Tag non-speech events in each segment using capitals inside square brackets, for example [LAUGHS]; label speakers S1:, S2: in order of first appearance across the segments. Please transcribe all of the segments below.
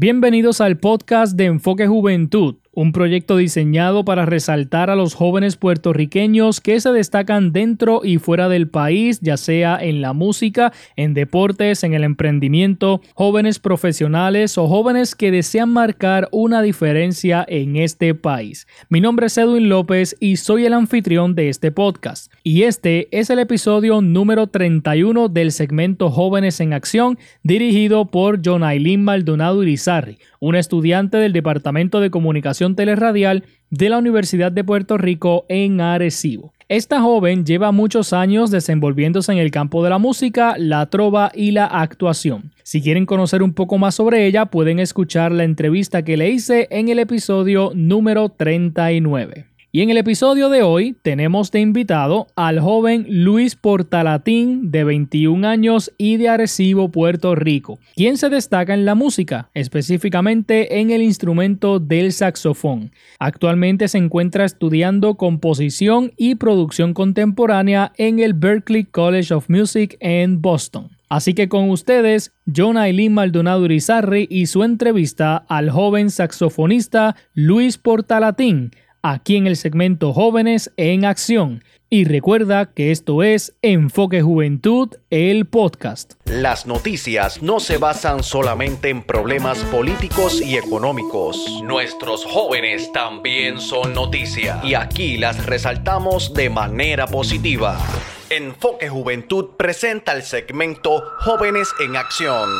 S1: Bienvenidos al podcast de Enfoque Juventud un proyecto diseñado para resaltar a los jóvenes puertorriqueños que se destacan dentro y fuera del país, ya sea en la música, en deportes, en el emprendimiento, jóvenes profesionales o jóvenes que desean marcar una diferencia en este país. Mi nombre es Edwin López y soy el anfitrión de este podcast. Y este es el episodio número 31 del segmento Jóvenes en Acción, dirigido por John Aileen Maldonado Irizarri, un estudiante del Departamento de Comunicación Teleradial de la Universidad de Puerto Rico en Arecibo. Esta joven lleva muchos años desenvolviéndose en el campo de la música, la trova y la actuación. Si quieren conocer un poco más sobre ella, pueden escuchar la entrevista que le hice en el episodio número 39. Y en el episodio de hoy tenemos de invitado al joven Luis Portalatín de 21 años y de Arecibo, Puerto Rico, quien se destaca en la música, específicamente en el instrumento del saxofón. Actualmente se encuentra estudiando composición y producción contemporánea en el Berklee College of Music en Boston. Así que con ustedes, John Aileen Maldonado Urizarri y su entrevista al joven saxofonista Luis Portalatín aquí en el segmento Jóvenes en Acción. Y recuerda que esto es Enfoque Juventud, el podcast.
S2: Las noticias no se basan solamente en problemas políticos y económicos. Nuestros jóvenes también son noticia y aquí las resaltamos de manera positiva. Enfoque Juventud presenta el segmento Jóvenes en Acción.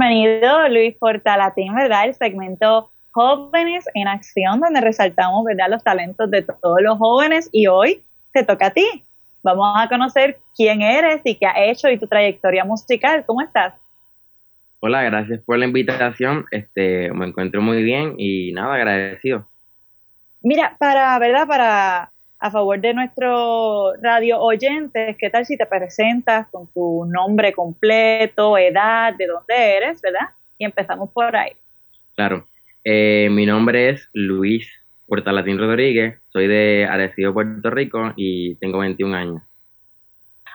S3: Bienvenido Luis Portalatín, ¿verdad? El segmento Jóvenes en Acción, donde resaltamos, ¿verdad?, los talentos de todos los jóvenes y hoy te toca a ti. Vamos a conocer quién eres y qué has hecho y tu trayectoria musical. ¿Cómo estás?
S4: Hola, gracias por la invitación. Este, me encuentro muy bien y nada, agradecido.
S3: Mira, para, ¿verdad? Para a favor de nuestro radio oyentes, ¿qué tal si te presentas con tu nombre completo, edad, de dónde eres, ¿verdad? Y empezamos por ahí.
S4: Claro. Eh, mi nombre es Luis Portalatín Rodríguez, soy de Arecibo, Puerto Rico y tengo 21 años.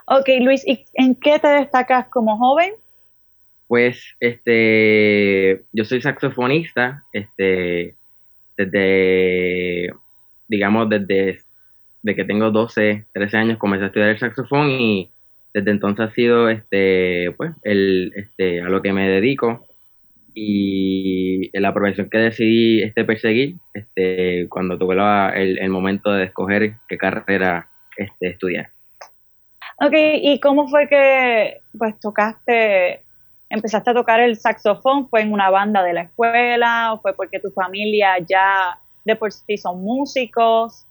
S3: Ok, Luis, ¿y en qué te destacas como joven?
S4: Pues, este, yo soy saxofonista, este, desde, digamos, desde de que tengo 12, 13 años comencé a estudiar el saxofón y desde entonces ha sido, este, pues, el, este, a lo que me dedico y la profesión que decidí este perseguir este cuando tuve el, momento de escoger qué carrera este estudiar.
S3: Ok, ¿y cómo fue que pues tocaste empezaste a tocar el saxofón? ¿Fue en una banda de la escuela o fue porque tu familia ya de por sí son músicos?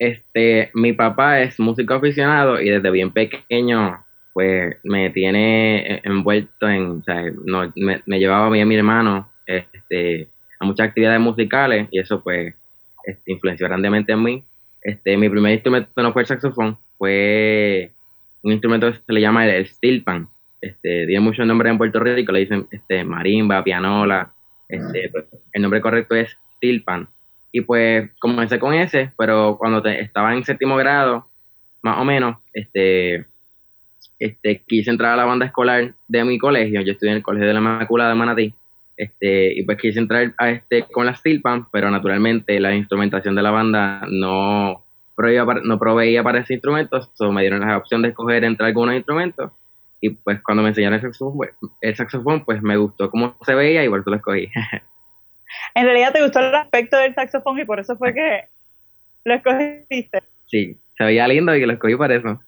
S4: Este, mi papá es músico aficionado y desde bien pequeño pues me tiene envuelto en, o sea, no, me, llevaba a mí y a mi hermano este, a muchas actividades musicales y eso pues este, influenció grandemente en mí. Este, mi primer instrumento no fue el saxofón, fue un instrumento que se le llama el, steel pan este, tiene muchos nombres en Puerto Rico, le dicen este, marimba, pianola, este, el nombre correcto es pan Y pues comencé con ese, pero cuando estaba en séptimo grado, más o menos, este, este, quise entrar a la banda escolar de mi colegio, yo estudié en el Colegio de la Inmaculada de Manatí, este, y pues quise entrar a este con la steel pan pero naturalmente la instrumentación de la banda no proveía, no proveía para ese instrumento, so me dieron la opción de escoger entre algunos instrumentos y pues cuando me enseñaron el saxofón, pues, el saxofón, pues me gustó cómo se veía y por eso lo escogí. [LAUGHS]
S3: en realidad te gustó el aspecto del saxofón y por eso fue que lo escogiste.
S4: Sí, se veía lindo y lo escogí para eso.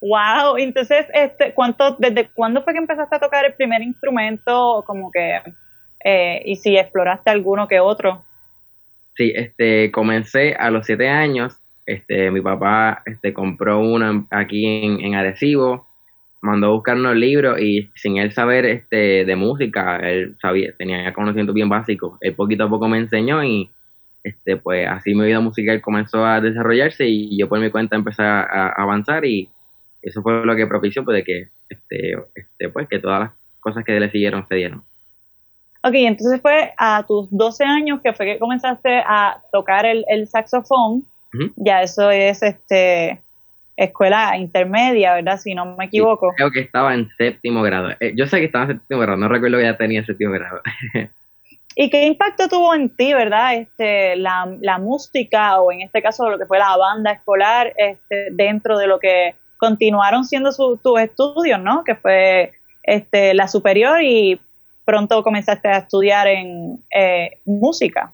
S3: Wow, entonces, este, ¿cuánto, ¿desde cuándo fue que empezaste a tocar el primer instrumento? Como que, eh, y si exploraste alguno que otro.
S4: Sí, este, comencé a los siete años. Este, mi papá, este, compró uno aquí en, en Arecibo mandó a buscar unos libros y sin él saber este de música, él sabía, tenía conocimientos bien básicos. Él poquito a poco me enseñó y este pues así mi vida musical comenzó a desarrollarse y yo por mi cuenta empecé a, avanzar y eso fue lo que propició pues de que este, este pues que todas las cosas que le siguieron se dieron.
S3: Ok, entonces fue a tus 12 años que fue que comenzaste a tocar el, saxofón. Ya eso es este escuela intermedia, ¿verdad? Si no me equivoco.
S4: creo que estaba en séptimo grado. Eh, yo sé que estaba en séptimo grado, no recuerdo que ya tenía séptimo grado. [LAUGHS]
S3: ¿Y qué impacto tuvo en ti, verdad, este, la, la, música o en este caso lo que fue la banda escolar este, dentro de lo que continuaron siendo sus estudios, ¿no? Que fue este, la superior y pronto comenzaste a estudiar en eh, música.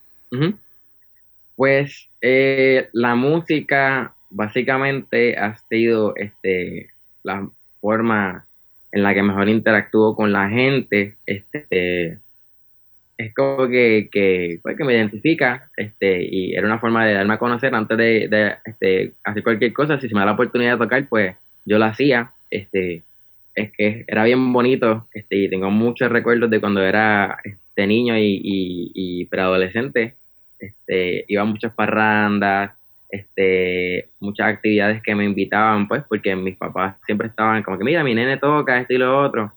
S4: Pues eh, la música básicamente ha sido este, la forma en la que mejor interactúo con la gente. Este, es como que, que, pues, que me identifica este, y era una forma de darme a conocer antes de, este, hacer cualquier cosa. Si se me da la oportunidad de tocar, pues yo lo hacía. Este, es que era bien bonito este, y tengo muchos recuerdos de cuando era este, niño y, y, y preadolescente. Este, iba a muchas parrandas, este, muchas actividades que me invitaban, pues, porque mis papás siempre estaban como que, mira, mi nene toca esto y lo otro.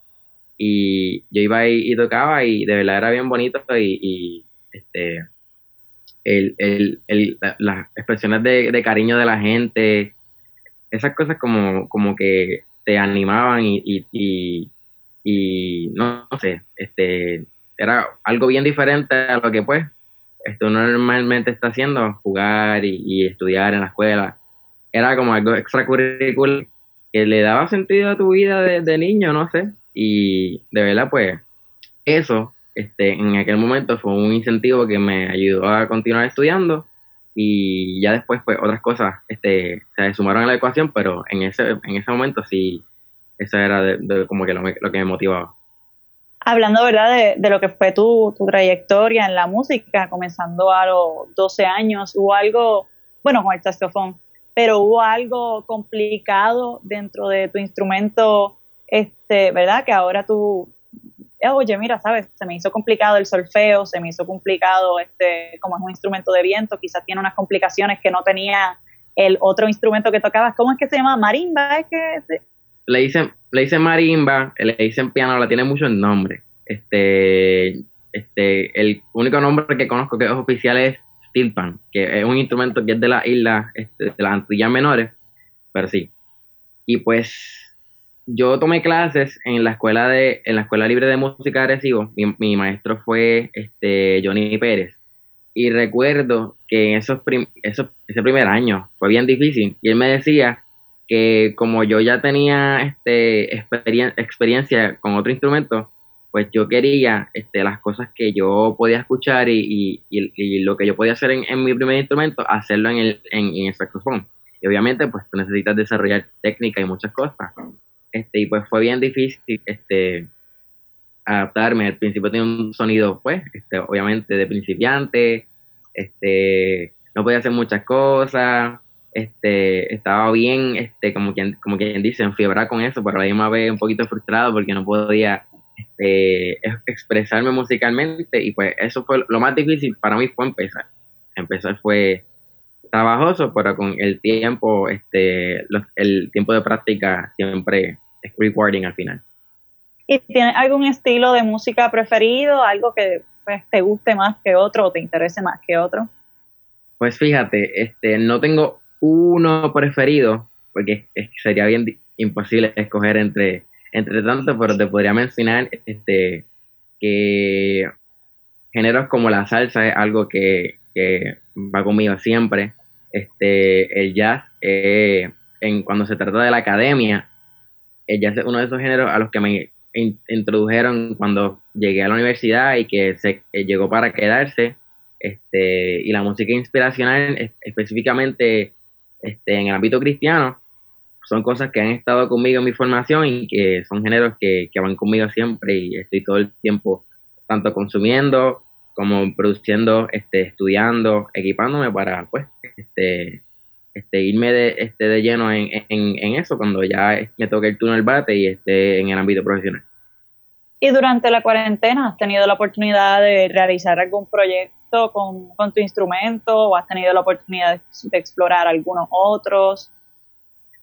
S4: Y yo iba y, y tocaba y de verdad era bien bonito y, este, el, el, el, las expresiones de, cariño de la gente, esas cosas como, como que te animaban y, y, y no, no, sé, este, era algo bien diferente a lo que pues esto normalmente está haciendo, jugar y, estudiar en la escuela, era como algo extracurricular que le daba sentido a tu vida de, niño, no sé. Y de verdad, pues, eso, este, en aquel momento fue un incentivo que me ayudó a continuar estudiando y ya después, pues, otras cosas, este, se sumaron a la ecuación, pero en ese, en ese momento sí, eso era como que lo, lo que me motivaba.
S3: Hablando, ¿verdad?, de, lo que fue tu, trayectoria en la música, comenzando a los 12 años, hubo algo, bueno, con el saxofón, pero hubo algo complicado dentro de tu instrumento, este, ¿verdad?, que ahora tú, oye, mira, sabes, se me hizo complicado el solfeo, se me hizo complicado, este, como es un instrumento de viento, quizás tiene unas complicaciones que no tenía el otro instrumento que tocabas. ¿Cómo es que se llama? Marimba, es que
S4: le dicen, le dicen marimba, le dicen piano, la tiene muchos nombres. Este, este, el único nombre que conozco que es oficial es steelpan, que es un instrumento que es de las islas, este, de las Antillas Menores, pero sí. Y pues yo tomé clases en la escuela de, en la escuela libre de música de Recibo. Mi, maestro fue este Johnny Pérez. Y recuerdo que esos, esos ese primer año fue bien difícil. Y él me decía que como yo ya tenía este experiencia con otro instrumento, pues yo quería este, las cosas que yo podía escuchar y, lo que yo podía hacer en, mi primer instrumento, hacerlo en el, en, el saxofón. Y obviamente, pues tú necesitas desarrollar técnica y muchas cosas. Este, y pues fue bien difícil este, adaptarme. Al principio tenía un sonido, pues, este, obviamente de principiante, este, no podía hacer muchas cosas, este, estaba bien, este, como quien, como quien dice, enfiebrado con eso, pero a la misma vez un poquito frustrado porque no podía este, expresarme musicalmente y pues eso fue lo más difícil para mí fue empezar. Empezar fue trabajoso, pero con el tiempo, este, el tiempo de práctica siempre es rewarding al final.
S3: ¿Y tienes algún estilo de música preferido? ¿Algo que pues, te guste más que otro o te interese más que otro?
S4: Pues fíjate, este, no tengo uno preferido, porque sería bien imposible escoger entre, entre tanto, pero te podría mencionar este, que géneros como la salsa es algo que, va conmigo siempre. Este, el jazz, eh, en, cuando se trata de la academia, el jazz es uno de esos géneros a los que me introdujeron cuando llegué a la universidad y que se eh, llegó para quedarse. Este, y la música inspiracional específicamente este, en el ámbito cristiano, son cosas que han estado conmigo en mi formación y que son géneros que, van conmigo siempre y estoy todo el tiempo tanto consumiendo como produciendo, este, estudiando, equipándome para pues este, este, irme de, este, de lleno en, en, eso cuando ya me toque el turno del bate y esté en el ámbito profesional.
S3: ¿Y durante la cuarentena has tenido la oportunidad de realizar algún proyecto? con, tu instrumento o has tenido la oportunidad de, explorar algunos otros?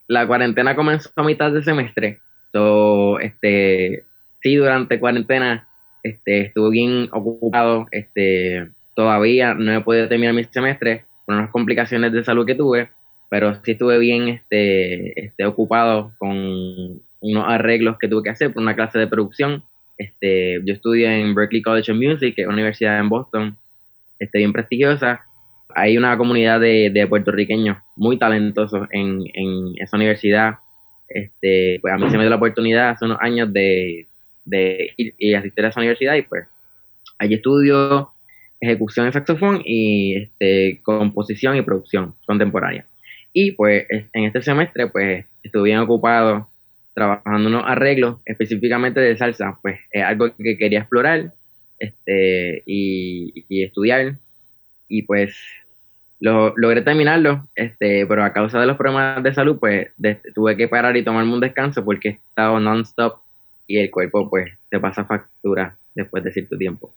S4: La cuarentena comenzó a mitad de semestre. So, este, sí, durante cuarentena este, estuve bien ocupado. Este, todavía no he podido terminar mi semestre por unas complicaciones de salud que tuve, pero sí estuve bien este, este, ocupado con unos arreglos que tuve que hacer por una clase de producción. Este, yo estudio en Berklee College of Music, que es una universidad en Boston, este, bien prestigiosa. Hay una comunidad de, puertorriqueños muy talentosos en, en, esa universidad. Este, pues a mí se me dio la oportunidad hace unos años de, de ir y asistir a esa universidad y pues allí estudio ejecución de saxofón y este, composición y producción contemporánea. Y pues en este semestre pues estuve bien ocupado trabajando unos arreglos específicamente de salsa, pues es algo que quería explorar este, y, estudiar. Y pues lo, logré terminarlo, este, pero a causa de los problemas de salud, pues tuve que parar y tomarme un descanso porque he estado non-stop y el cuerpo pues te pasa factura después de cierto tiempo.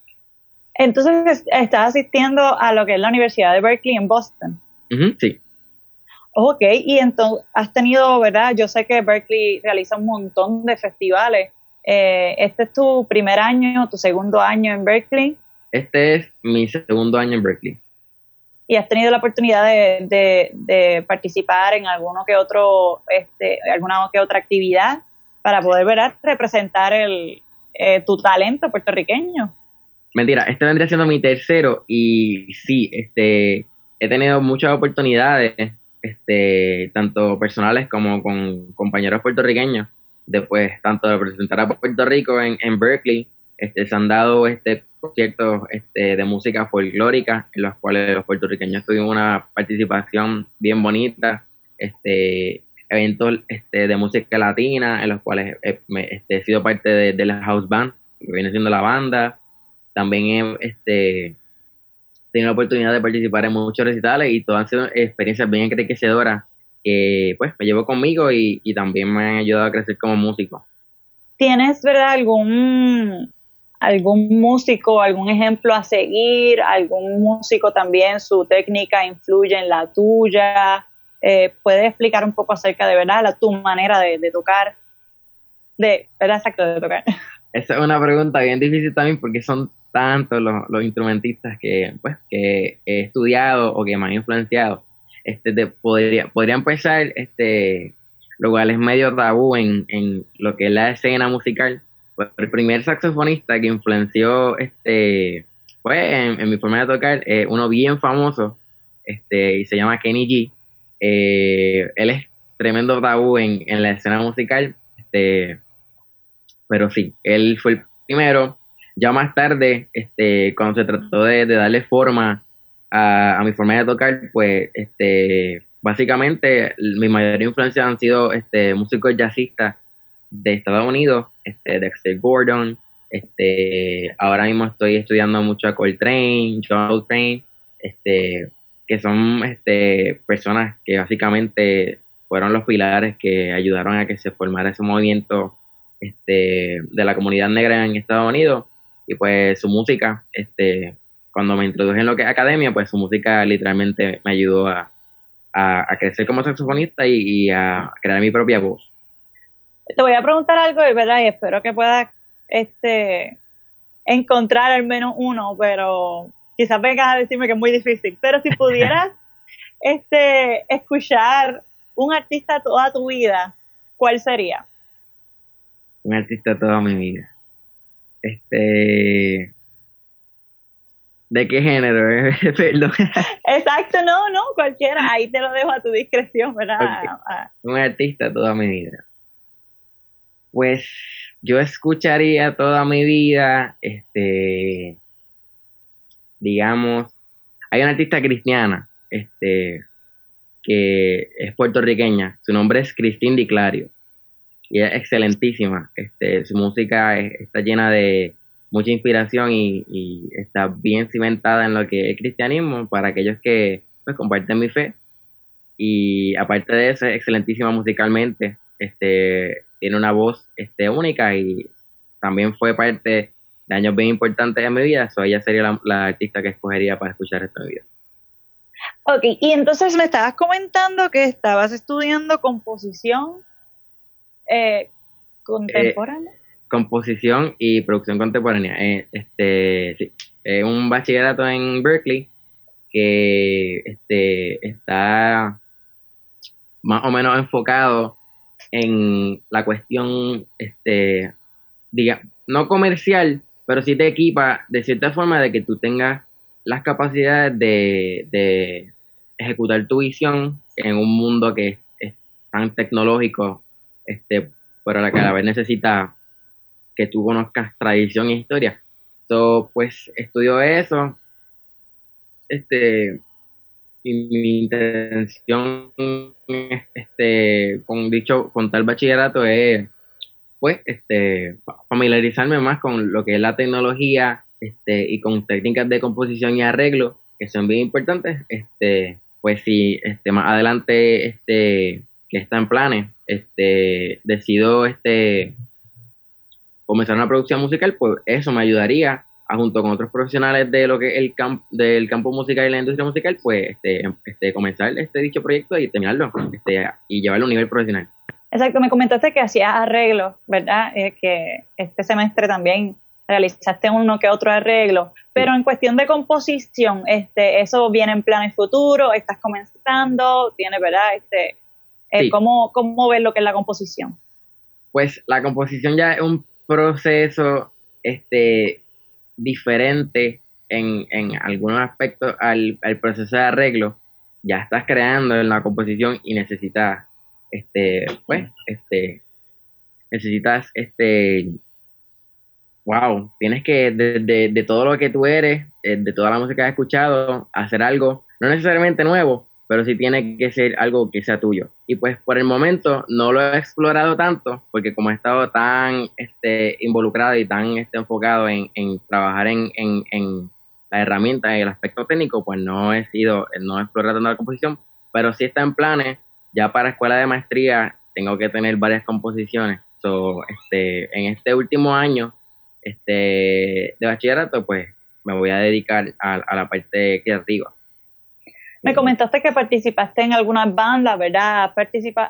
S3: Entonces, ¿estás asistiendo a lo que es la Universidad de Berkeley en Boston?
S4: sí.
S3: Ok, y entonces has tenido, ¿verdad? Yo sé que Berkeley realiza un montón de festivales. Eh, ¿Este es tu primer año, tu segundo año en Berkeley?
S4: Este es mi segundo año en Berkeley.
S3: ¿Y has tenido la oportunidad de, participar en alguno que otro, este, alguna que otra actividad para poder ver, representar el, eh, tu talento puertorriqueño?
S4: Mentira, este vendría siendo mi tercero y sí, este, he tenido muchas oportunidades, este, tanto personales como con compañeros puertorriqueños después tanto de presentar a Puerto Rico en, en Berkeley, este, se han dado este conciertos este, de música folclórica en los cuales los puertorriqueños tuvimos una participación bien bonita, este, eventos este, de música latina en los cuales he, este, he sido parte de, la house band viene siendo la banda. También he este, tenido la oportunidad de participar en muchos recitales y todas han sido experiencias bien enriquecedoras que pues me llevo conmigo y, también me han ayudado a crecer como músico.
S3: ¿Tienes, verdad, algún algún músico, algún ejemplo a seguir, algún músico también, su técnica influye en la tuya. Eh, ¿Puedes explicar un poco acerca de verdad la, tu manera de, tocar? De, ¿verdad? Exacto, de tocar. [LAUGHS]
S4: Esa es una pregunta bien difícil también porque son tantos los, instrumentistas que, pues, que he estudiado o que me han influenciado. Este, podría, podría empezar, este, lo cual es medio tabú en, en lo que es la escena musical, el primer saxofonista que influenció este pues en, mi forma de tocar eh, uno bien famoso este y se llama Kenny G eh, él es tremendo tabú en, la escena musical este pero sí él fue el primero. Ya más tarde este cuando se trató de, darle forma a, mi forma de tocar pues este básicamente mi mayor influencia han sido este músicos jazzistas de Estados Unidos, este, Dexter Gordon, este, ahora mismo estoy estudiando mucho a Coltrane, John Coltrane, este, que son este, personas que básicamente fueron los pilares que ayudaron a que se formara ese movimiento este, de la comunidad negra en Estados Unidos y pues su música, este, cuando me introduje en lo que es academia, pues su música literalmente me ayudó a, crecer como saxofonista y a crear mi propia voz
S3: te voy a preguntar algo, ¿verdad? Y espero que puedas este, encontrar al menos uno, pero quizás vengas a decirme que es muy difícil. Pero si pudieras [LAUGHS] este, escuchar un artista toda tu vida, ¿cuál sería?
S4: Un artista toda mi vida. Este. ¿De qué género? [LAUGHS]
S3: Exacto, no, no, cualquiera. Ahí te lo dejo a tu discreción, ¿verdad? Ah.
S4: Un artista toda mi vida pues yo escucharía toda mi vida, este, digamos, hay una artista cristiana, este, que es puertorriqueña, su nombre es Cristín Di Clario, y es excelentísima, este, su música está llena de mucha inspiración y, está bien cimentada en lo que es cristianismo para aquellos que pues, comparten mi fe, y aparte de eso es excelentísima musicalmente, este, tiene una voz este, única y también fue parte de años bien importantes de mi vida, so ella sería la, artista que escogería para escuchar esta vida.
S3: Ok, y entonces me estabas comentando que estabas estudiando composición eh, contemporánea.
S4: Eh, composición y producción contemporánea. Eh, este, sí, un bachillerato en Berkeley que este, está más o menos enfocado en la cuestión, este, diga, no comercial, pero sí te equipa de cierta forma de que tú tengas las capacidades de, ejecutar tu visión en un mundo que es, tan tecnológico, este, pero la que a la vez necesita que tú conozcas tradición e historia. So, pues estudio eso. Este, y mi intención este con dicho con tal bachillerato es pues este familiarizarme más con lo que es la tecnología este y con técnicas de composición y arreglo que son bien importantes este pues si este más adelante este que está en planes este decido este comenzar una producción musical pues eso me ayudaría junto con otros profesionales de lo que el camp, del campo musical y la industria musical, pues este, este, comenzar este dicho proyecto y terminarlo este, y llevarlo a un nivel profesional.
S3: Exacto, me comentaste que hacías arreglos, ¿verdad? Eh, que este semestre también realizaste uno que otro arreglo, pero en cuestión de composición, este, ¿eso viene en planes futuros? ¿Estás comenzando? ¿Tiene, verdad? Este, eh, ¿cómo, ¿Cómo ves lo que es la composición?
S4: Pues la composición ya es un proceso este, diferente en, en algunos aspectos al, proceso de arreglo, ya estás creando en la composición y necesitas, este, pues, este, necesitas, este, wow, tienes que, de, de, todo lo que tú eres, eh, de toda la música que has escuchado, hacer algo, no necesariamente nuevo, pero sí tiene que ser algo que sea tuyo. Y pues por el momento no lo he explorado tanto, porque como he estado tan este, involucrado y tan este, enfocado en, trabajar en, en, en la herramienta, en el aspecto técnico, pues no he sido, no he explorado tanto la composición, pero sí está en planes, ya para escuela de maestría tengo que tener varias composiciones. So, este, en este último año este, de bachillerato, pues me voy a dedicar a, la parte creativa.
S3: Me comentaste que participaste en algunas bandas, ¿verdad? ¿Has,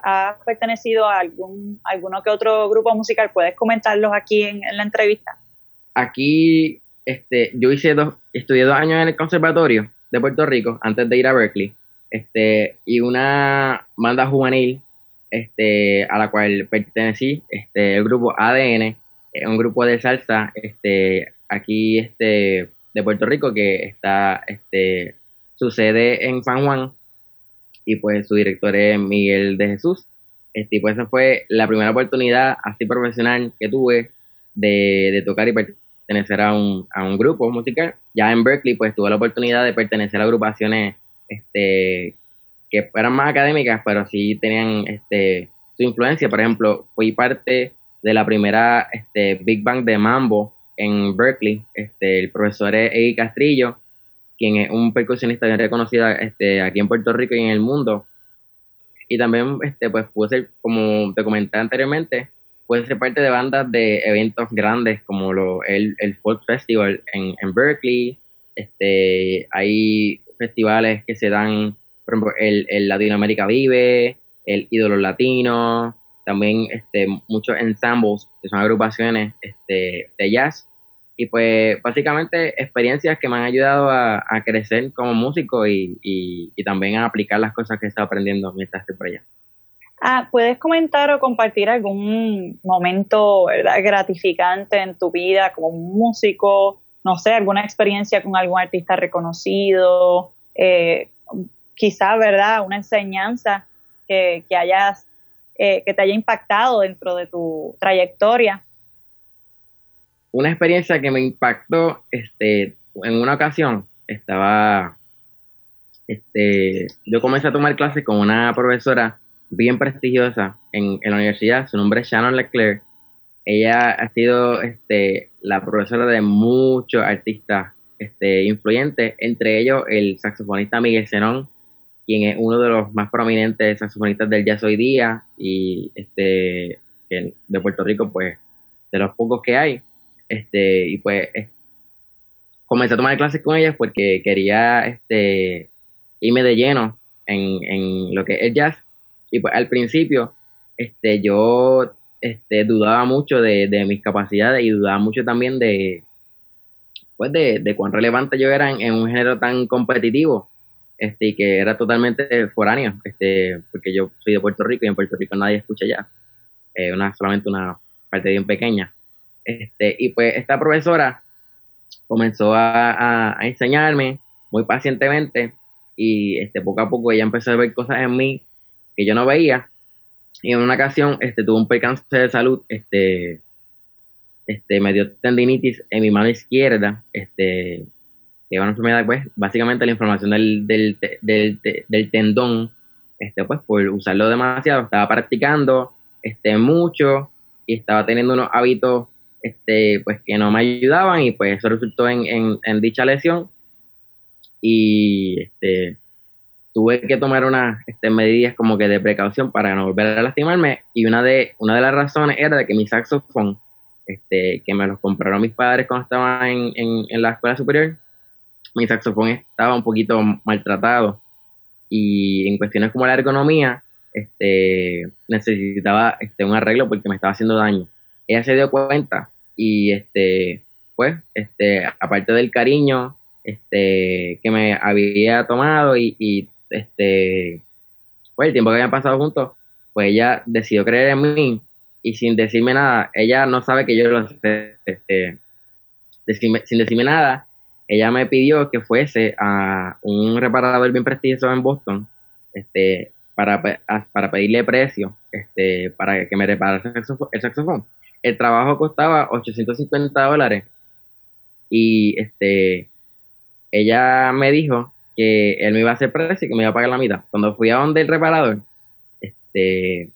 S3: has pertenecido a algún alguno que otro grupo musical? ¿Puedes comentarlos aquí en, la entrevista?
S4: Aquí, este, yo hice dos, estudié dos años en el conservatorio de Puerto Rico antes de ir a Berkeley, este, y una banda juvenil, este, a la cual pertenecí, este, el grupo ADN, un grupo de salsa, este, aquí, este, de Puerto Rico que está, este, su sede en San Juan y pues su director es Miguel de Jesús. Este, pues esa fue la primera oportunidad así profesional que tuve de, tocar y pertenecer a un, a un grupo musical. Ya en Berkeley pues tuve la oportunidad de pertenecer a agrupaciones este, que eran más académicas, pero sí tenían este, su influencia. Por ejemplo, fui parte de la primera este, Big Bang de Mambo en Berkeley. Este, el profesor es Eddie Castrillo, quien es un percusionista bien reconocido este, aquí en Puerto Rico y en el mundo. Y también, este, pues, pude ser, como te comenté anteriormente, puede ser parte de bandas de eventos grandes como lo, el, el Folk Festival en, en Berkeley. Este, hay festivales que se dan, por ejemplo, el, el Latinoamérica Vive, el Ídolo Latino, también este, muchos ensembles, que son agrupaciones este, de jazz y pues básicamente experiencias que me han ayudado a, crecer como músico y, también a aplicar las cosas que he estado aprendiendo mientras estoy por allá.
S3: Ah, ¿Puedes comentar o compartir algún momento gratificante en tu vida como músico? No sé, alguna experiencia con algún artista reconocido, eh, quizá, ¿verdad? Una enseñanza que, hayas, eh, que te haya impactado dentro de tu trayectoria
S4: una experiencia que me impactó, este, en una ocasión estaba, este, yo comencé a tomar clases con una profesora bien prestigiosa en, la universidad, su nombre es Shannon Leclerc. Ella ha sido, este, la profesora de muchos artistas, este, influyentes, entre ellos el saxofonista Miguel Zenón, quien es uno de los más prominentes saxofonistas del jazz hoy día y este de Puerto Rico, pues de los pocos que hay. Este, y pues comencé a tomar clases con ellas porque quería este, irme de lleno en, lo que es el jazz. Y pues al principio este, yo este, dudaba mucho de, mis capacidades y dudaba mucho también de, pues de, cuán relevante yo era en, un género tan competitivo este, y que era totalmente foráneo, este, porque yo soy de Puerto Rico y en Puerto Rico nadie escucha jazz, eh, una, solamente una parte bien pequeña. Este, y pues esta profesora comenzó a, enseñarme muy pacientemente y este, poco a poco ella empezó a ver cosas en mí que yo no veía. Y en una ocasión este, tuve un percance de salud, este, este, me dio tendinitis en mi mano izquierda, este, que una enfermedad, pues, básicamente la inflamación del, del, del, del, tendón, este, pues, por usarlo demasiado, estaba practicando, este, mucho, y estaba teniendo unos hábitos este, pues que no me ayudaban y pues eso resultó en, dicha lesión. Y este, tuve que tomar unas este, medidas como que de precaución para no volver a lastimarme. Y una de, una de las razones era de que mi saxofón, este, que me los compraron mis padres cuando estaba en, en, la escuela superior, mi saxofón estaba un poquito maltratado. Y en cuestiones como la ergonomía, este, necesitaba este, un arreglo porque me estaba haciendo daño. Ella se dio cuenta y este, pues, este, aparte del cariño este, que me había tomado y, este, pues el tiempo que habían pasado juntos, pues ella decidió creer en mí y sin decirme nada, ella no sabe que yo lo sé, este, sin decirme nada, ella me pidió que fuese a un reparador bien prestigioso en Boston, este, para, para pedirle precio, este, para que me reparara el saxofón el trabajo costaba 850 dólares y este ella me dijo que él me iba a hacer precio y que me iba a pagar la mitad. Cuando fui a donde el reparador, este,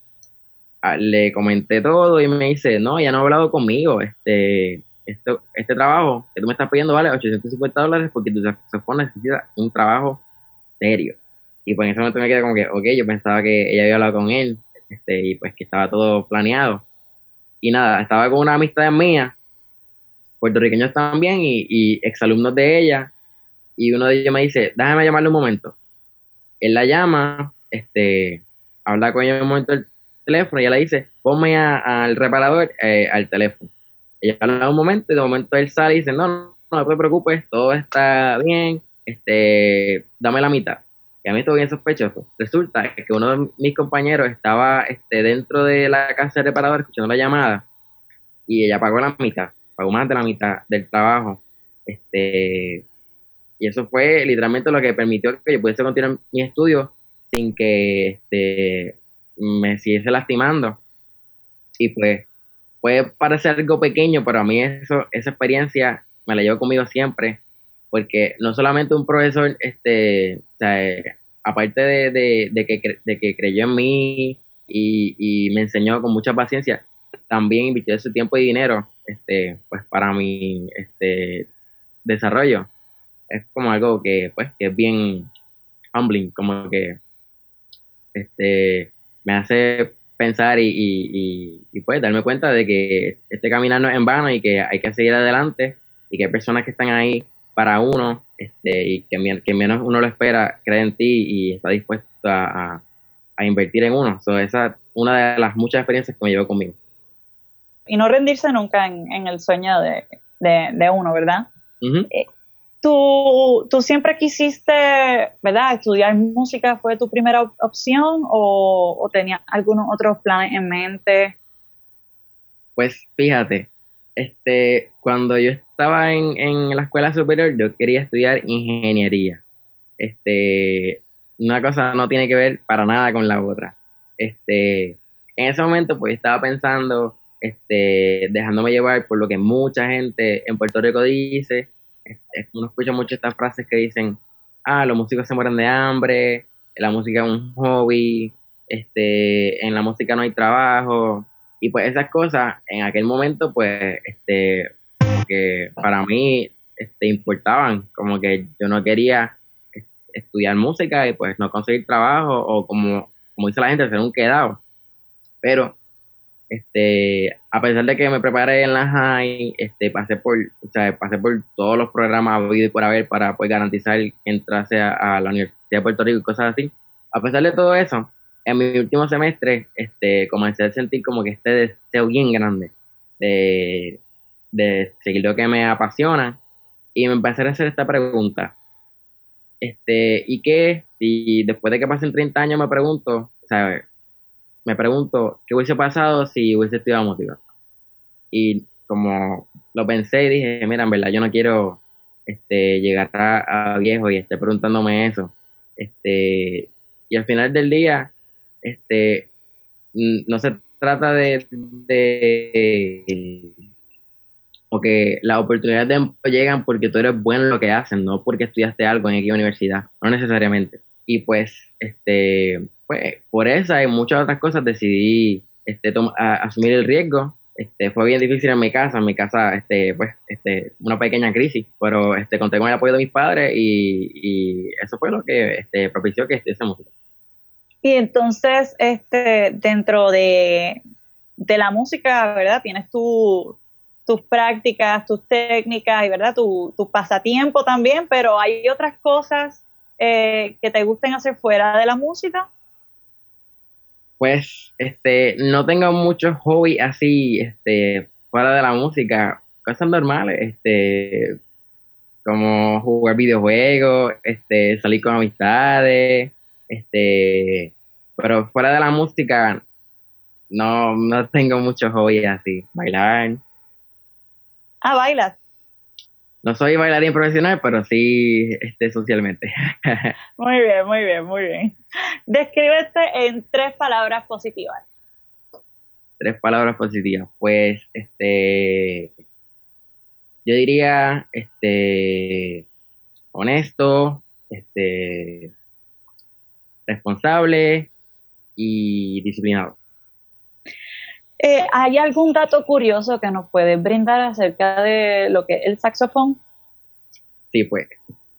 S4: le comenté todo y me dice, no, ya no ha hablado conmigo, este, este trabajo que tú me estás pidiendo vale 850 dólares porque tu saxofón necesita un trabajo serio. Y pues en ese momento me quedé como que, ok, yo pensaba que ella había hablado con él, este, y pues que estaba todo planeado. Y nada, estaba con una amistad mía, puertorriqueños también, y, y exalumnos de ella, y uno de ellos me dice, déjame llamarle un momento. Él la llama, este, habla con ella un momento el teléfono, y ella le dice, ponme al reparador eh, al teléfono. Ella habla un momento, y de momento él sale y dice, no, no, no te preocupes, todo está bien, este, dame la mitad y a mí estuvo bien sospechoso. Resulta que uno de mis compañeros estaba este, dentro de la casa de reparador escuchando la llamada y ella pagó la mitad, pagó más de la mitad del trabajo. Este, y eso fue literalmente lo que permitió que yo pudiese continuar mi estudio sin que este, me siguiese lastimando. Y pues puede parecer algo pequeño, pero a mí esa experiencia me la llevo conmigo siempre porque no solamente un profesor, este, sea, eh, aparte de, que, de que creyó en mí y, me enseñó con mucha paciencia, también invirtió su tiempo y dinero, este, pues para mi este, desarrollo. Es como algo que, pues, que es bien humbling, como que, este, me hace pensar y, pues darme cuenta de que este caminar no es en vano y que hay que seguir adelante y que hay personas que están ahí para uno este, y que, que, menos uno lo espera, cree en ti y está dispuesto a, invertir en uno. esa es una de las muchas experiencias que me llevó conmigo.
S3: Y no rendirse nunca en, el sueño de, uno, ¿verdad? Eh, ¿tú, ¿tú, siempre quisiste, ¿verdad? ¿Estudiar música fue tu primera opción o, o tenías algunos otros planes en mente?
S4: Pues fíjate, este, cuando yo estaba en, en la escuela superior, yo quería estudiar ingeniería. Este, una cosa no tiene que ver para nada con la otra. Este, en ese momento, pues estaba pensando, este, dejándome llevar por lo que mucha gente en Puerto Rico dice. uno escucha mucho estas frases que dicen, ah, los músicos se mueren de hambre, la música es un hobby, este, en la música no hay trabajo, y pues esas cosas en aquel momento, pues, este, que para mí este, importaban, como que yo no quería estudiar música y pues no conseguir trabajo o como, como dice la gente, ser un quedado. Pero, este, a pesar de que me preparé en la high, este, pasé por, o sea, pasé por todos los programas habido y por haber para poder garantizar que entrase a la Universidad de Puerto Rico y cosas así. A pesar de todo eso, en mi último semestre, este, comencé a sentir como que este deseo bien grande de, seguir lo que me apasiona y me empecé a hacer esta pregunta. Este, ¿y qué si después de que pasen 30 años me pregunto, ¿sabes? Me pregunto, ¿qué hubiese pasado si hubiese estudiado música? Y como lo pensé y dije, mira, en verdad yo no quiero este, llegar a, a viejo y esté preguntándome eso. Este, y al final del día, este, no se trata de, de porque las oportunidades de llegan porque tú eres bueno en lo que haces, no porque estudiaste algo en aquella universidad, no necesariamente. Y pues, este, pues, por esa y muchas otras cosas decidí este, asumir el riesgo. Este, fue bien difícil en mi casa, en mi casa, este, pues, este, una pequeña crisis, pero este, conté con el apoyo de mis padres y, y eso fue lo que este, propició que estuviese música.
S3: Y entonces, este, dentro de, la música, ¿verdad? Tienes tus prácticas, tus técnicas y, ¿verdad? Tu, pasatiempo también, pero hay otras cosas eh, que te gusten hacer fuera de la música.
S4: Pues, este, no tengo muchos hobbies así, este, fuera de la música, cosas normales, este, como jugar videojuegos, este, salir con amistades, este, pero fuera de la música, no, no tengo muchos hobbies así. Bailar.
S3: Ah, bailas.
S4: No soy bailarín profesional, pero sí este, socialmente. [LAUGHS]
S3: muy bien, muy bien, muy bien. Descríbete en tres palabras positivas.
S4: Tres palabras positivas. Pues, este, yo diría, este, honesto, este, responsable y disciplinado.
S3: Eh, ¿Hay algún dato curioso que nos puedes brindar acerca de lo que es el saxofón?
S4: Sí, pues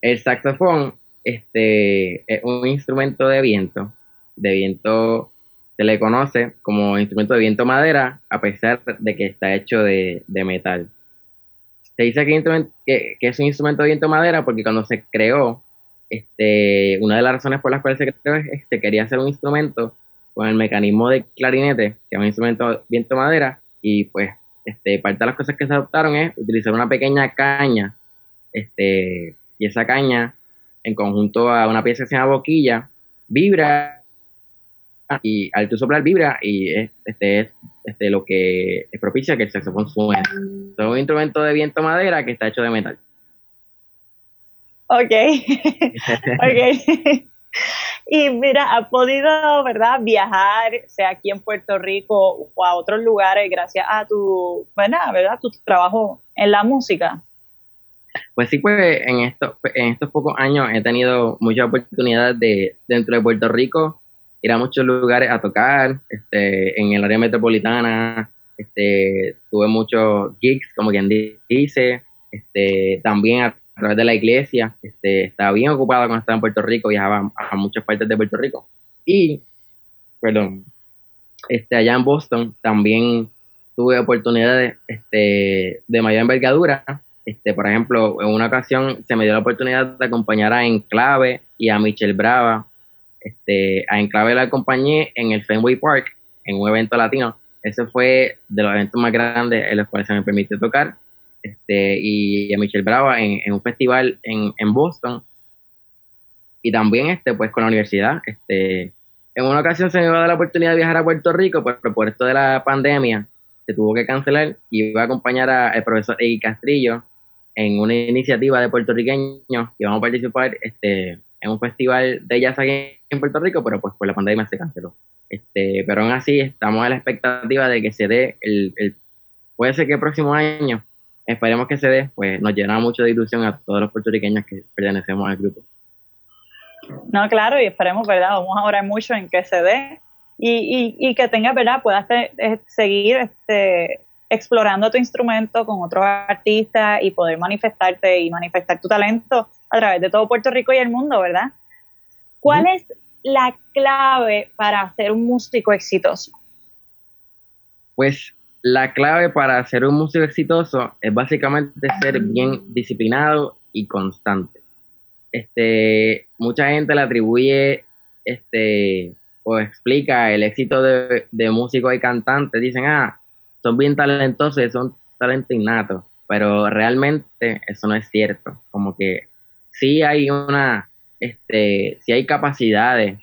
S4: el saxofón este, es un instrumento de viento, de viento se le conoce como instrumento de viento madera, a pesar de que está hecho de, metal. Se dice que, es un instrumento de viento madera porque cuando se creó, este, una de las razones por las cuales se creó es que se quería hacer un instrumento con el mecanismo de clarinete, que es un instrumento de viento madera, y pues este, parte de las cosas que se adoptaron es utilizar una pequeña caña, este, y esa caña, en conjunto a una pieza que se llama boquilla, vibra y al tu soplar vibra y este es este, lo que propicia que el saxofón suene. Es un instrumento de viento madera que está hecho de metal.
S3: Ok, [LAUGHS] ok. [LAUGHS] y mira, ha podido, ¿verdad?, viajar, sea aquí en Puerto Rico o a otros lugares gracias a tu, ¿verdad?, tu trabajo en la música.
S4: Pues sí, pues en estos, en estos pocos años he tenido muchas oportunidades de, dentro de Puerto Rico, ir a muchos lugares a tocar, este, en el área metropolitana, este, tuve muchos gigs, como quien dice, este, también a través de la iglesia, este, estaba bien ocupado cuando estaba en Puerto Rico, viajaba a, muchas partes de Puerto Rico. Y, perdón, este, allá en Boston también tuve oportunidades este, de mayor envergadura. Este, por ejemplo, en una ocasión se me dio la oportunidad de acompañar a Enclave y a Michelle Brava este, a Enclave la acompañé en el Fenway Park, en un evento latino. Ese fue de los eventos más grandes en los cuales se me permitió tocar. Este, y a Michelle Brava en, un festival en, Boston. Y también este, pues, con la universidad. Este, en una ocasión se me iba a dar la oportunidad de viajar a Puerto Rico, pero por esto de la pandemia se tuvo que cancelar y iba a acompañar al profesor Egui Castrillo en una iniciativa de puertorriqueños que vamos a participar este, en un festival de jazz aquí en Puerto Rico, pero pues por la pandemia se canceló. Este, pero aún así estamos a la expectativa de que se dé el, puede ser que el próximo año, esperemos que se dé, pues nos llena mucho de ilusión a todos los puertorriqueños que pertenecemos al grupo.
S3: No, claro, y esperemos, ¿verdad? Vamos a orar mucho en que se dé y, y, y que tengas, ¿verdad? Puedas eh, seguir este, explorando tu instrumento con otros artistas y poder manifestarte y manifestar tu talento a través de todo Puerto Rico y el mundo, ¿verdad? ¿Cuál es la clave para ser un músico exitoso?
S4: Pues la clave para ser un músico exitoso es básicamente ser bien disciplinado y constante. Este, mucha gente le atribuye este o explica el éxito de, músicos y cantantes. Dicen, ah, son bien talentosos, son talento innato, pero realmente eso no es cierto. Como que sí hay una, este, sí hay capacidades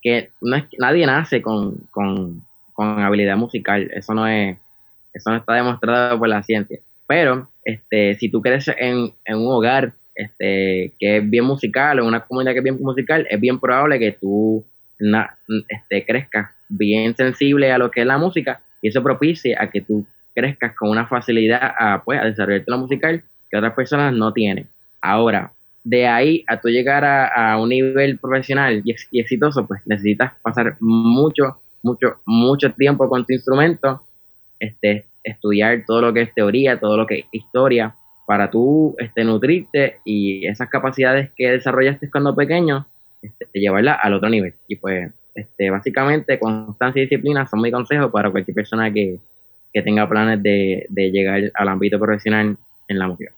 S4: que no es, nadie nace con, con, habilidad musical, eso no es, eso no está demostrado por la ciencia. Pero este, si tú creces en, en un hogar este, que es bien musical, en una comunidad que es bien musical, es bien probable que tú este, crezcas bien sensible a lo que es la música y eso propicia a que tú crezcas con una facilidad a, pues, a desarrollarte la musical que otras personas no tienen. Ahora, de ahí a tú llegar a, un nivel profesional y, exitoso, pues necesitas pasar mucho, mucho, mucho tiempo con tu instrumento, este, estudiar todo lo que es teoría, todo lo que es historia, para tú este, nutrirte y esas capacidades que desarrollaste cuando pequeño, este, llevarlas al otro nivel. Y pues, este, básicamente, constancia y disciplina son mi consejo para cualquier persona que, tenga planes de, de llegar al ámbito profesional en la música.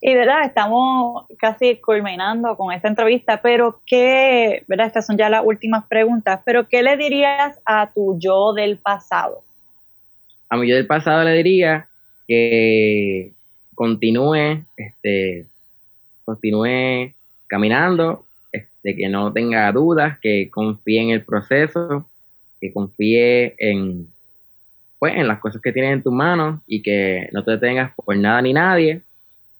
S3: Y verdad, estamos casi culminando con esta entrevista, pero ¿qué, verdad? Estas son ya las últimas preguntas, pero ¿qué le dirías a tu yo del pasado?
S4: A mi yo del pasado le diría que continúe, este, continúe caminando, este, que no tenga dudas, que confíe en el proceso, que confíe en, pues, en las cosas que tienes en tus manos y que no te detengas por nada ni nadie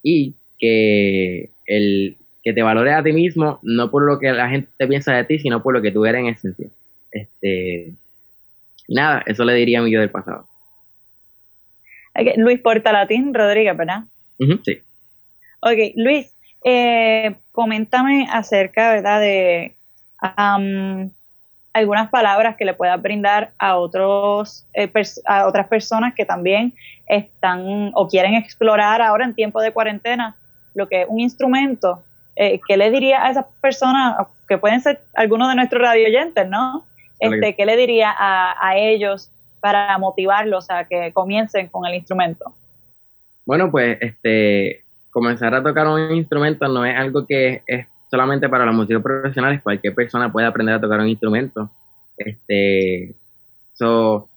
S4: y que, el, que te valores a ti mismo, no por lo que la gente piensa de ti, sino por lo que tú eres en esencia. Este, nada, eso le diría a mi yo del pasado.
S3: Luis Portalatín Rodríguez, ¿verdad?
S4: sí.
S3: Ok, Luis, eh, coméntame acerca, ¿verdad?, de algunas palabras que le puedas brindar a, otros, eh, a otras personas que también están o quieren explorar ahora en tiempo de cuarentena lo que es un instrumento. Eh, ¿Qué le diría a esas personas, que pueden ser algunos de nuestros radioyentes, ¿no? Este, ¿Qué le diría a, a ellos para motivarlos a que comiencen con el instrumento?
S4: Bueno, pues este comenzar a tocar un instrumento no es algo que es solamente para los músicos profesionales, cualquier persona puede aprender a tocar un instrumento. Este, so,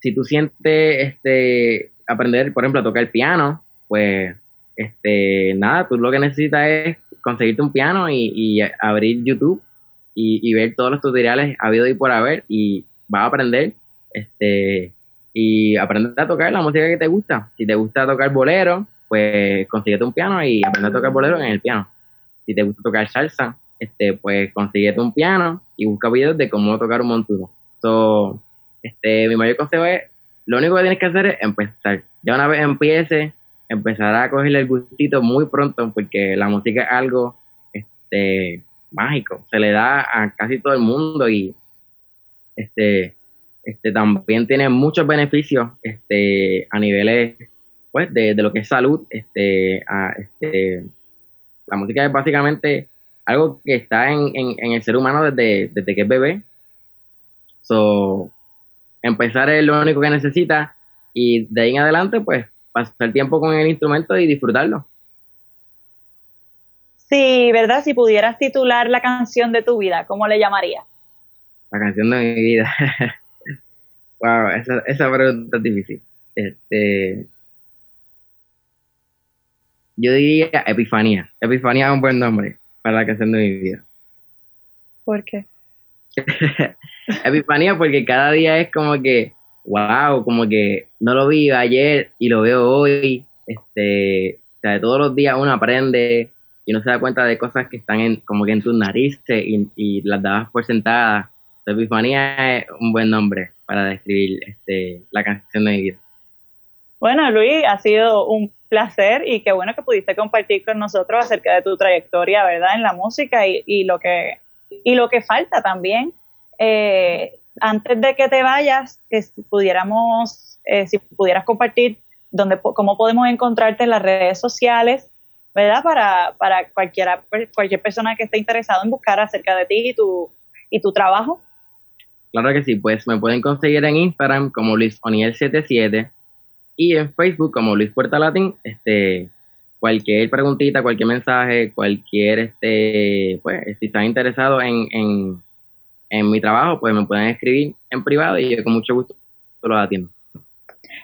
S4: si tú sientes este, aprender, por ejemplo, a tocar el piano, pues este, nada, tú lo que necesitas es conseguirte un piano y, abrir YouTube y, ver todos los tutoriales habido y por haber y vas a aprender este, y aprender a tocar la música que te gusta. Si te gusta tocar bolero, pues consíguete un piano y aprende a tocar bolero en el piano. Si te gusta tocar salsa, este, pues consíguete un piano y busca videos de cómo tocar un montuno. So, este, mi mayor consejo es, lo único que tienes que hacer es empezar. Ya una vez empiece, empezar a cogerle el gustito muy pronto, porque la música es algo este, mágico, se le da a casi todo el mundo y este, este, también tiene muchos beneficios este, a niveles pues, de, lo que es salud. Este, este, la música es básicamente algo que está en, el ser humano desde, desde que es bebé. So, empezar es lo único que necesita y de ahí en adelante, pues, pasar tiempo con el instrumento y disfrutarlo.
S3: Sí, ¿verdad? Si pudieras titular la canción de tu vida, ¿cómo le llamarías?
S4: La canción de mi vida. [LAUGHS] wow, esa, esa pregunta es difícil. Este, yo diría Epifanía. Epifanía es un buen nombre para la canción de mi vida.
S3: ¿Por qué? [LAUGHS]
S4: Epifanía porque cada día es como que, wow, como que no lo vi ayer y lo veo hoy. Este, o sea, todos los días uno aprende y uno se da cuenta de cosas que están en, como que en tus narices y, las dabas por sentadas. Epifanía es un buen nombre para describir este, la canción de mi vida.
S3: Bueno, Luis, ha sido un placer y qué bueno que pudiste compartir con nosotros acerca de tu trayectoria, ¿verdad? En la música y, lo, que, y lo que falta también. Eh, antes de que te vayas, que si pudiéramos, eh, si pudieras compartir dónde, cómo podemos encontrarte en las redes sociales, ¿verdad? Para, para cualquiera, cualquier persona que esté interesado en buscar acerca de ti y tu, y tu trabajo.
S4: Claro que sí, pues me pueden conseguir en Instagram como LuisOniel77 y en Facebook como Luis Puerta Latín, este, cualquier preguntita, cualquier mensaje, cualquier, este, pues, si están interesados en, en, en mi trabajo, pues me pueden escribir en privado y yo con mucho gusto lo atiendo.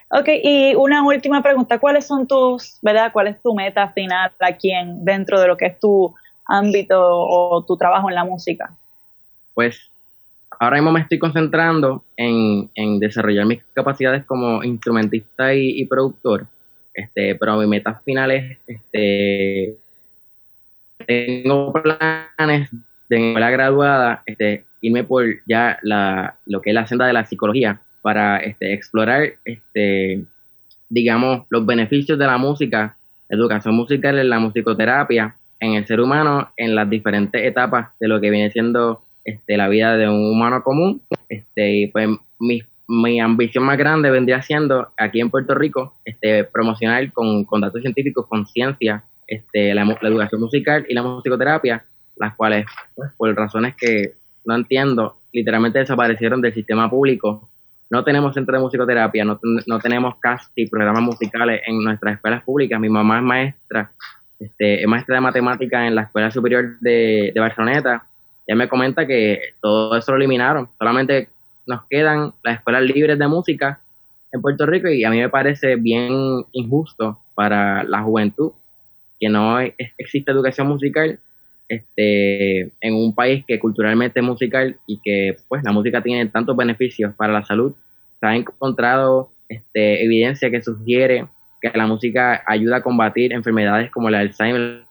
S3: Ok, y una última pregunta, ¿cuáles son tus, verdad, cuál es tu meta final aquí en, dentro de lo que es tu ámbito o tu trabajo en la música?
S4: Pues ahora mismo me estoy concentrando en, desarrollar mis capacidades como instrumentista y, productor, este, pero mi meta final es, este, tengo planes de la graduada, este, irme por ya la, lo que es la senda de la psicología para este, explorar, este, digamos, los beneficios de la música, educación musical en la musicoterapia, en el ser humano, en las diferentes etapas de lo que viene siendo este, la vida de un humano común. Este, y pues mi, mi ambición más grande vendría siendo aquí en Puerto Rico este, promocionar con, con datos científicos, con ciencia, este, la, educación musical y la musicoterapia, las cuales, pues, por razones que no entiendo, literalmente desaparecieron del sistema público. No tenemos centro de musicoterapia, no, no tenemos cast y programas musicales en nuestras escuelas públicas. Mi mamá es maestra, este, es maestra de matemáticas en la Escuela Superior de, de Barceloneta ya me comenta que todo eso lo eliminaron. Solamente nos quedan las escuelas libres de música en Puerto Rico y a mí me parece bien injusto para la juventud que no existe educación musical este, en un país que culturalmente es musical y que pues la música tiene tantos beneficios para la salud. Se ha encontrado este, evidencia que sugiere que la música ayuda a combatir enfermedades como el Alzheimer.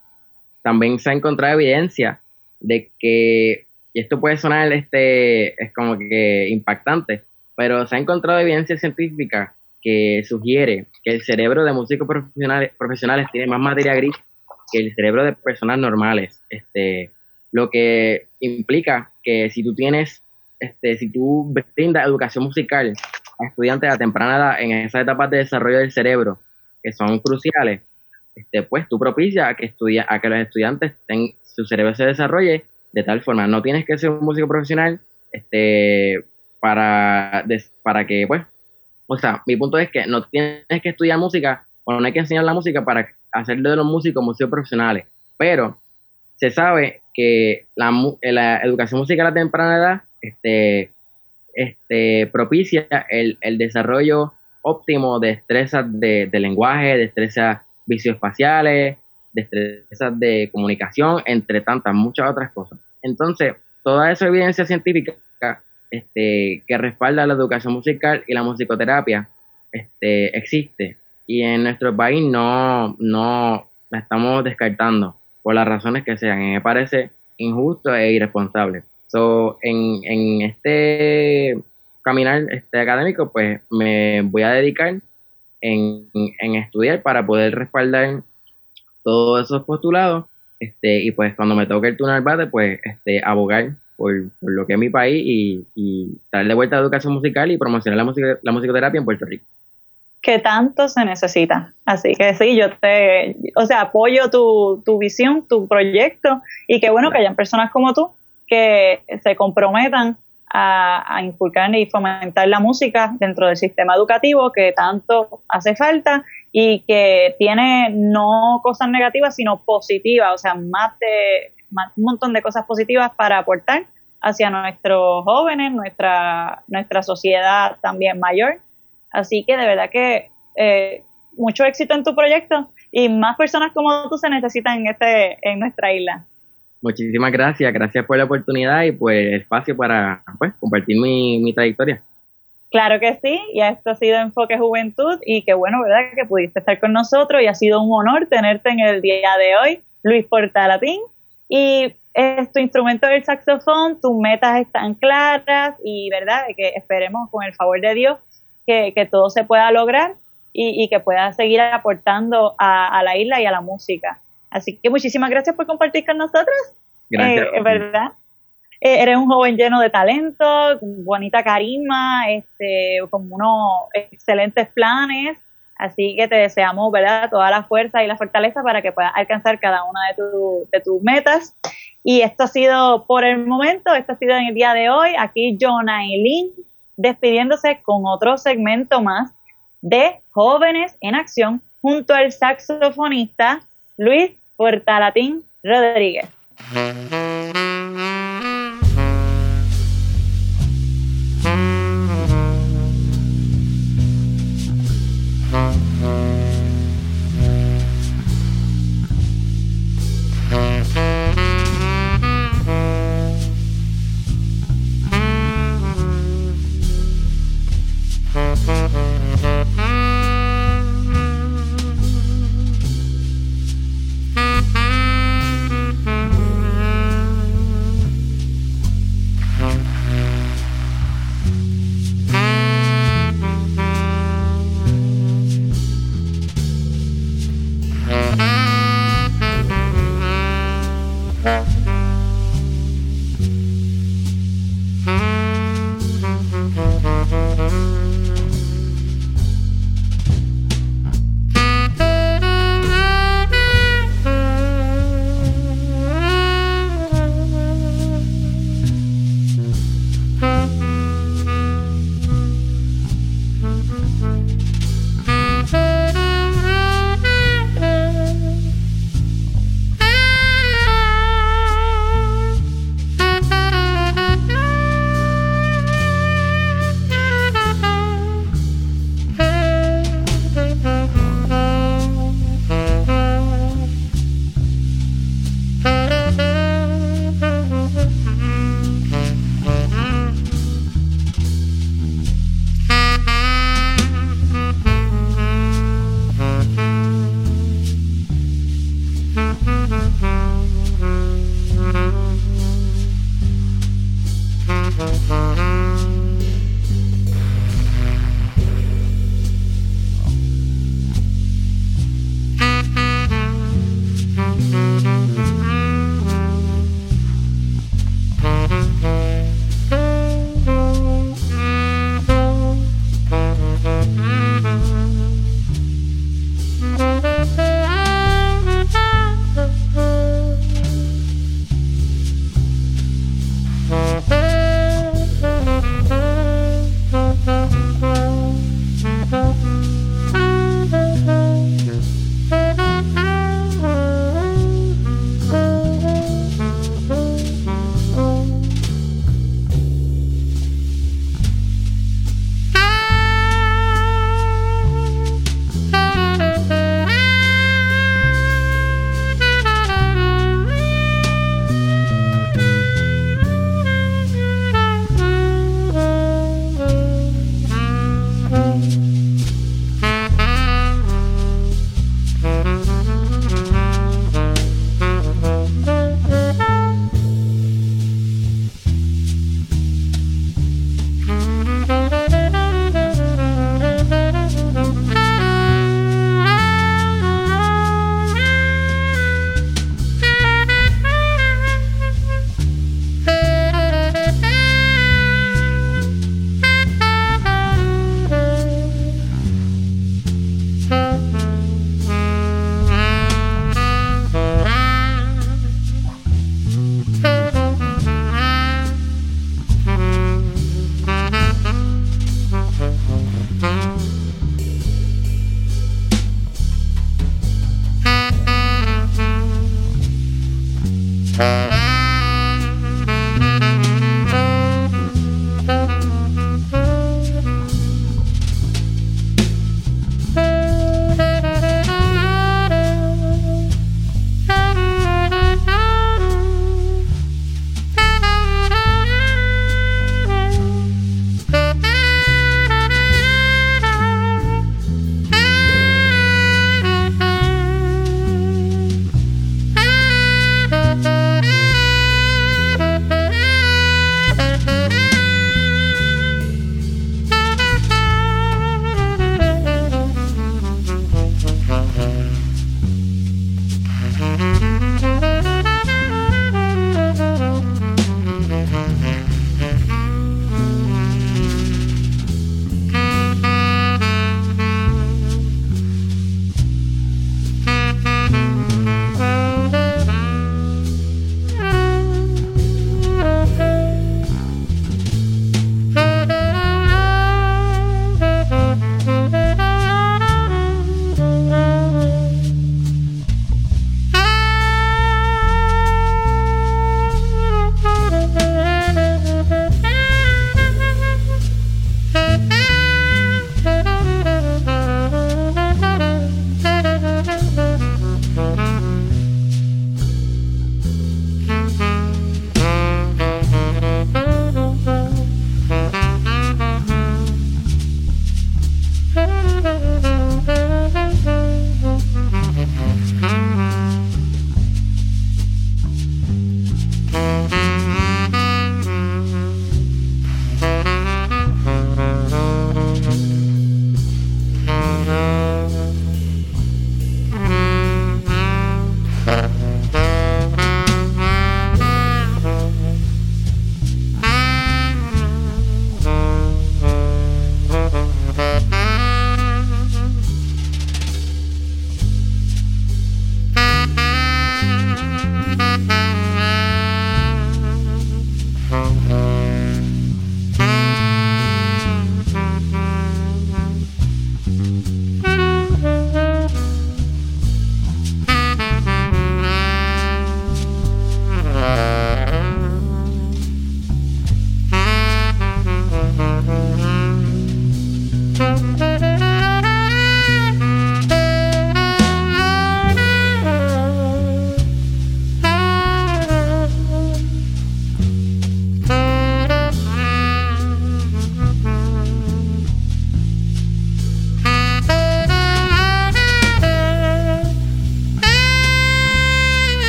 S4: También se ha encontrado evidencia de que, y esto puede sonar este, es como que impactante, pero se ha encontrado evidencia científica que sugiere que el cerebro de músicos profesionales, profesionales tiene más materia gris que el cerebro de personas normales. Este, lo que implica que si tú tienes, este, si tú brindas educación musical a estudiantes a temprana edad en esas etapas de desarrollo del cerebro que son cruciales, este, pues tú propicias a que, estudia, a que los estudiantes ten, su cerebro se desarrolle de tal forma. No tienes que ser un músico profesional este, para, para que, pues, o sea, mi punto es que no tienes que estudiar música o no hay que enseñar la música para hacerlo de los músicos músicos profesionales, pero se sabe que la, la educación musical a temprana edad este, este, propicia el, el desarrollo óptimo de destrezas de, de lenguaje, destrezas visioespaciales, destrezas de comunicación, entre tantas, muchas otras cosas. Entonces, toda esa evidencia científica este, que respalda la educación musical y la musicoterapia este, existe. Y en nuestro país no, no la estamos descartando por las razones que sean. Me parece injusto e irresponsable. So, en, en este caminar este académico, pues me voy a dedicar en, estudiar para poder respaldar todos esos postulados este, y pues cuando me toque el turno al bate, pues este, abogar por, lo que es mi país y, y darle vuelta a la educación musical y promocionar la, música, la musicoterapia en Puerto Rico.
S3: Que tanto se necesita. Así que sí, yo te, o sea, apoyo tu, tu visión, tu proyecto y qué bueno que hayan personas como tú que se comprometan a, a, inculcar y fomentar la música dentro del sistema educativo que tanto hace falta y que tiene no cosas negativas, sino positivas, o sea, más de un montón de cosas positivas para aportar hacia nuestros jóvenes, nuestra, nuestra sociedad también mayor. Así que de verdad que eh, mucho éxito en tu proyecto y más personas como tú se necesitan en, este, en nuestra isla.
S4: Muchísimas gracias, gracias por la oportunidad y pues espacio para pues, compartir mi, mi trayectoria.
S3: Claro que sí, y esto ha sido Enfoque Juventud y qué bueno, ¿verdad? Que pudiste estar con nosotros y ha sido un honor tenerte en el día de hoy, Luis Portalatín. Y es tu instrumento del saxofón, tus metas están claras y, ¿verdad? Que esperemos con el favor de Dios que, que todo se pueda lograr y, que pueda seguir aportando a, la isla y a la música. Así que muchísimas gracias por compartir con nosotros.
S4: Gracias.
S3: Eh, ¿Verdad? Eh, eres un joven lleno de talento, bonita carisma, este, con unos excelentes planes. Así que te deseamos, ¿verdad?, toda la fuerza y la fortaleza para que puedas alcanzar cada una de, tu, de tus metas. Y esto ha sido por el momento, esto ha sido en el día de hoy. Aquí Jonailin despidiéndose con otro segmento más de Jóvenes en Acción junto al saxofonista Luis Portalatín Rodríguez.